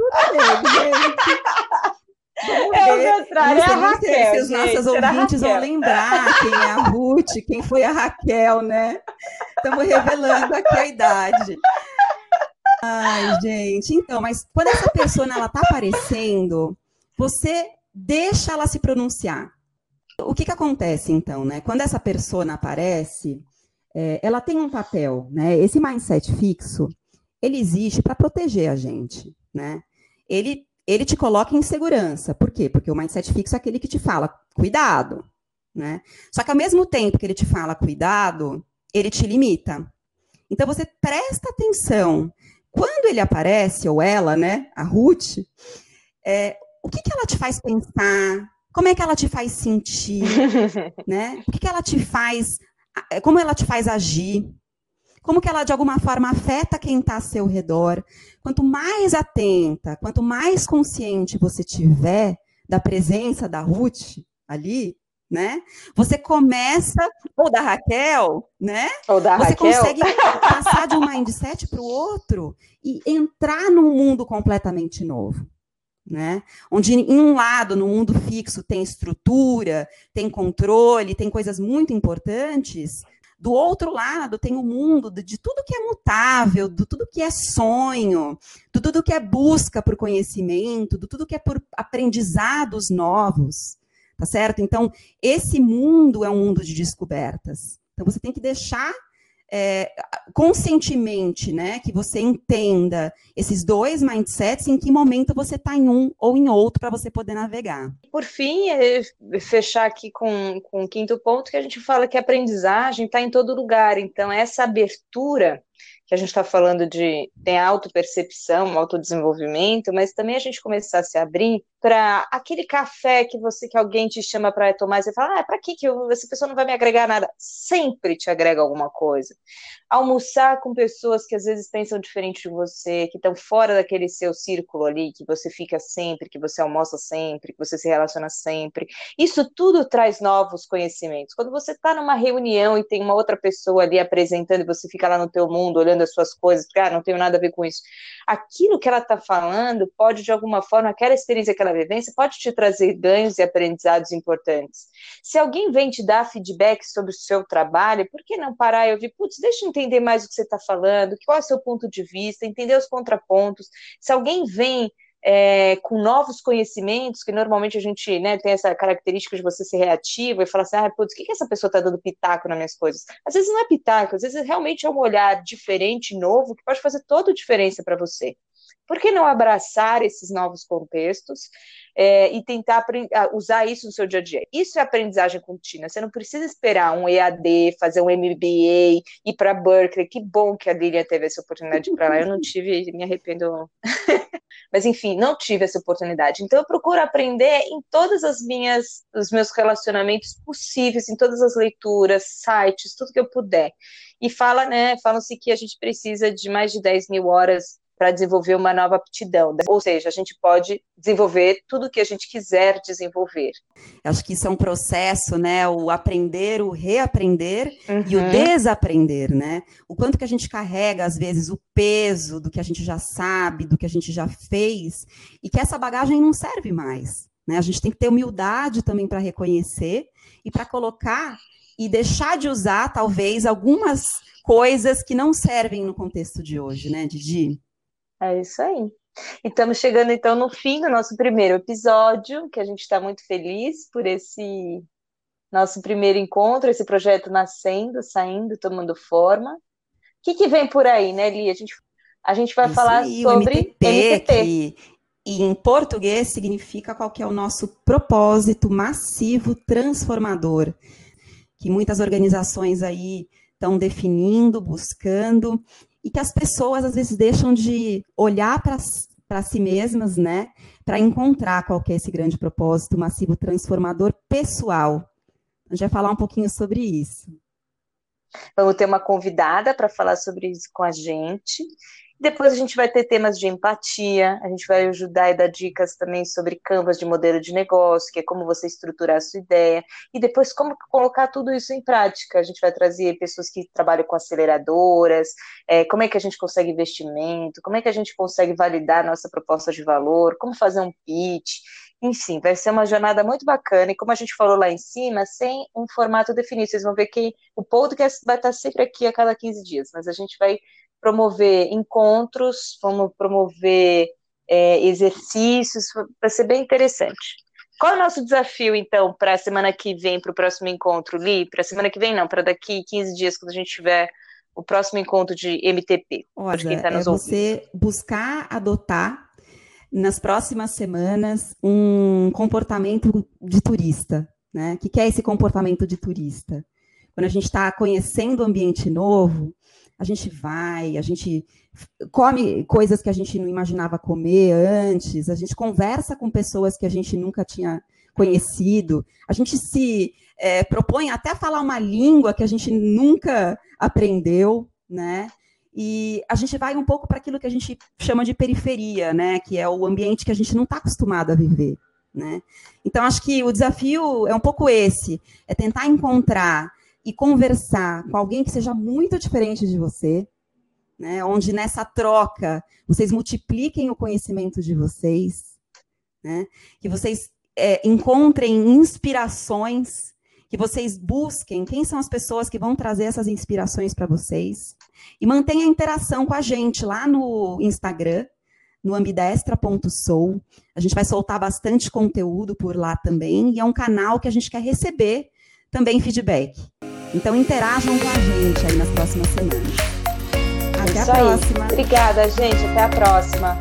É o contrário, é a Raquel. Se os nossos ouvintes vão lembrar quem é a Ruth, quem foi a Raquel, né? Estamos revelando aqui a idade. Ai, gente. Então, mas quando essa pessoa ela tá aparecendo, você deixa ela se pronunciar. O que que acontece então, né? Quando essa pessoa aparece, é, ela tem um papel, né? Esse mindset fixo, ele existe para proteger a gente, né? Ele, ele te coloca em segurança. Por quê? Porque o mindset fixo é aquele que te fala, cuidado, né? Só que ao mesmo tempo que ele te fala cuidado, ele te limita. Então você presta atenção. Quando ele aparece, ou ela, né, a Ruth, é, o que, que ela te faz pensar? Como é que ela te faz sentir? *laughs* né? O que, que ela te faz como ela te faz agir, como que ela de alguma forma afeta quem está ao seu redor. Quanto mais atenta, quanto mais consciente você tiver da presença da Ruth ali, né? Você começa ou da Raquel, né? Ou da você Raquel. consegue passar de um mindset para o outro e entrar num mundo completamente novo né? Onde em um lado, no mundo fixo, tem estrutura, tem controle, tem coisas muito importantes, do outro lado tem o mundo de, tudo que é mutável, de tudo que é sonho, de tudo que é busca por conhecimento, de tudo que é por aprendizados novos, tá certo? Então, esse mundo é um mundo de descobertas. Então, você tem que deixar é, conscientemente, né, que você entenda esses dois mindsets, em que momento você está em um ou em outro para você poder navegar. Por fim, é fechar aqui com, com o quinto ponto, que a gente fala que a aprendizagem está em todo lugar, então essa abertura que a gente está falando de tem autopercepção, autodesenvolvimento, mas também a gente começar a se abrir para aquele café que você que alguém te chama para tomar você fala, ah, para que que eu, essa pessoa não vai me agregar nada? Sempre te agrega alguma coisa. Almoçar com pessoas que às vezes pensam diferente de você, que estão fora daquele seu círculo ali, que você fica sempre, que você almoça sempre, que você se relaciona sempre. Isso tudo traz novos conhecimentos. Quando você está numa reunião e tem uma outra pessoa ali apresentando e você fica lá no teu mundo olhando as suas coisas, porque ah, não tenho nada a ver com isso. Aquilo que ela está falando pode de alguma forma aquela experiência que ela vivência pode te trazer ganhos e aprendizados importantes. Se alguém vem te dar feedback sobre o seu trabalho, por que não parar e ouvir, putz, deixa eu entender mais o que você está falando, qual é o seu ponto de vista, entender os contrapontos. Se alguém vem é, com novos conhecimentos, que normalmente a gente né, tem essa característica de você ser reativo e falar assim, ah, putz, o que, que essa pessoa está dando pitaco nas minhas coisas? Às vezes não é pitaco, às vezes realmente é um olhar diferente, novo, que pode fazer toda a diferença para você. Por que não abraçar esses novos contextos é, e tentar usar isso no seu dia a dia? Isso é aprendizagem contínua. Você não precisa esperar um EAD, fazer um MBA, ir para Berkeley. Que bom que a Lilian teve essa oportunidade para lá. Eu não tive, *laughs* me arrependo. *laughs* Mas enfim, não tive essa oportunidade. Então eu procuro aprender em todas as minhas, os meus relacionamentos possíveis, em todas as leituras, sites, tudo que eu puder. E fala, né? Falam-se que a gente precisa de mais de 10 mil horas para desenvolver uma nova aptidão. Ou seja, a gente pode desenvolver tudo o que a gente quiser desenvolver. Acho que isso é um processo, né? O aprender, o reaprender uhum. e o desaprender, né? O quanto que a gente carrega, às vezes, o peso do que a gente já sabe, do que a gente já fez, e que essa bagagem não serve mais. Né? A gente tem que ter humildade também para reconhecer e para colocar e deixar de usar, talvez, algumas coisas que não servem no contexto de hoje, né, Didi? É isso aí. E estamos chegando então no fim do nosso primeiro episódio, que a gente está muito feliz por esse nosso primeiro encontro, esse projeto nascendo, saindo, tomando forma. O que, que vem por aí, né, Li? A gente, a gente vai Isso falar aí, sobre MTP, MTP. Que, e em português significa qual que é o nosso propósito massivo transformador, que muitas organizações aí estão definindo, buscando, e que as pessoas às vezes deixam de olhar para si mesmas, né, para encontrar qual é esse grande propósito massivo transformador pessoal. A gente vai falar um pouquinho sobre isso. Vamos ter uma convidada para falar sobre isso com a gente. Depois a gente vai ter temas de empatia, a gente vai ajudar e dar dicas também sobre canvas de modelo de negócio, que é como você estruturar a sua ideia, e depois como colocar tudo isso em prática. A gente vai trazer pessoas que trabalham com aceleradoras, é, como é que a gente consegue investimento, como é que a gente consegue validar nossa proposta de valor, como fazer um pitch. Enfim, vai ser uma jornada muito bacana, e como a gente falou lá em cima, sem um formato definido. Vocês vão ver que o podcast vai estar sempre aqui a cada 15 dias, mas a gente vai promover encontros, vamos promover é, exercícios, vai ser bem interessante. Qual é o nosso desafio, então, para a semana que vem, para o próximo encontro, Li? Para a semana que vem, não, para daqui 15 dias, quando a gente tiver o próximo encontro de MTP. Olha, tá é você buscar adotar nas próximas semanas um comportamento de turista. Né? O que é esse comportamento de turista? Quando a gente está conhecendo um ambiente novo, a gente vai, a gente come coisas que a gente não imaginava comer antes, a gente conversa com pessoas que a gente nunca tinha conhecido, a gente se é, propõe até a falar uma língua que a gente nunca aprendeu, né? E a gente vai um pouco para aquilo que a gente chama de periferia, né? Que é o ambiente que a gente não está acostumado a viver, né? Então acho que o desafio é um pouco esse, é tentar encontrar e conversar com alguém que seja muito diferente de você, né, onde nessa troca vocês multipliquem o conhecimento de vocês, né, que vocês é, encontrem inspirações, que vocês busquem quem são as pessoas que vão trazer essas inspirações para vocês, e mantenha a interação com a gente lá no Instagram, no ambidestra.soul. A gente vai soltar bastante conteúdo por lá também, e é um canal que a gente quer receber também feedback. Então interajam com a gente aí nas próximas semanas. Até Isso a próxima. Aí. Obrigada, gente. Até a próxima.